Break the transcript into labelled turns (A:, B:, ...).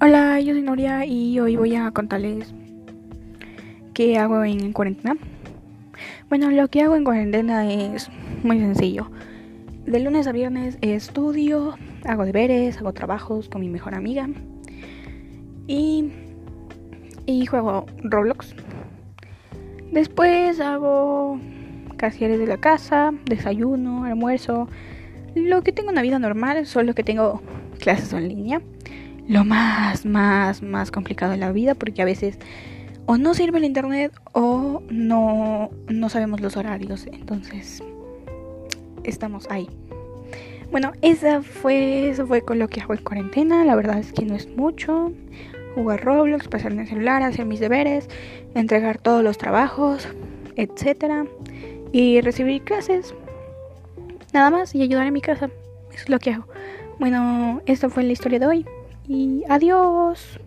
A: Hola, yo soy Noria y hoy voy a contarles qué hago en cuarentena. Bueno, lo que hago en cuarentena es muy sencillo. De lunes a viernes estudio, hago deberes, hago trabajos con mi mejor amiga y, y juego Roblox. Después hago casieres de la casa, desayuno, almuerzo, lo que tengo una vida normal, solo que tengo clases en línea lo más, más, más complicado en la vida porque a veces o no sirve el internet o no, no sabemos los horarios. Entonces, estamos ahí. Bueno, esa fue, eso fue con lo que hago en cuarentena. La verdad es que no es mucho. Jugar Roblox, pasar en el celular, hacer mis deberes, entregar todos los trabajos, etcétera, y recibir clases. Nada más y ayudar en mi casa. Eso es lo que hago. Bueno, esta fue la historia de hoy y adiós.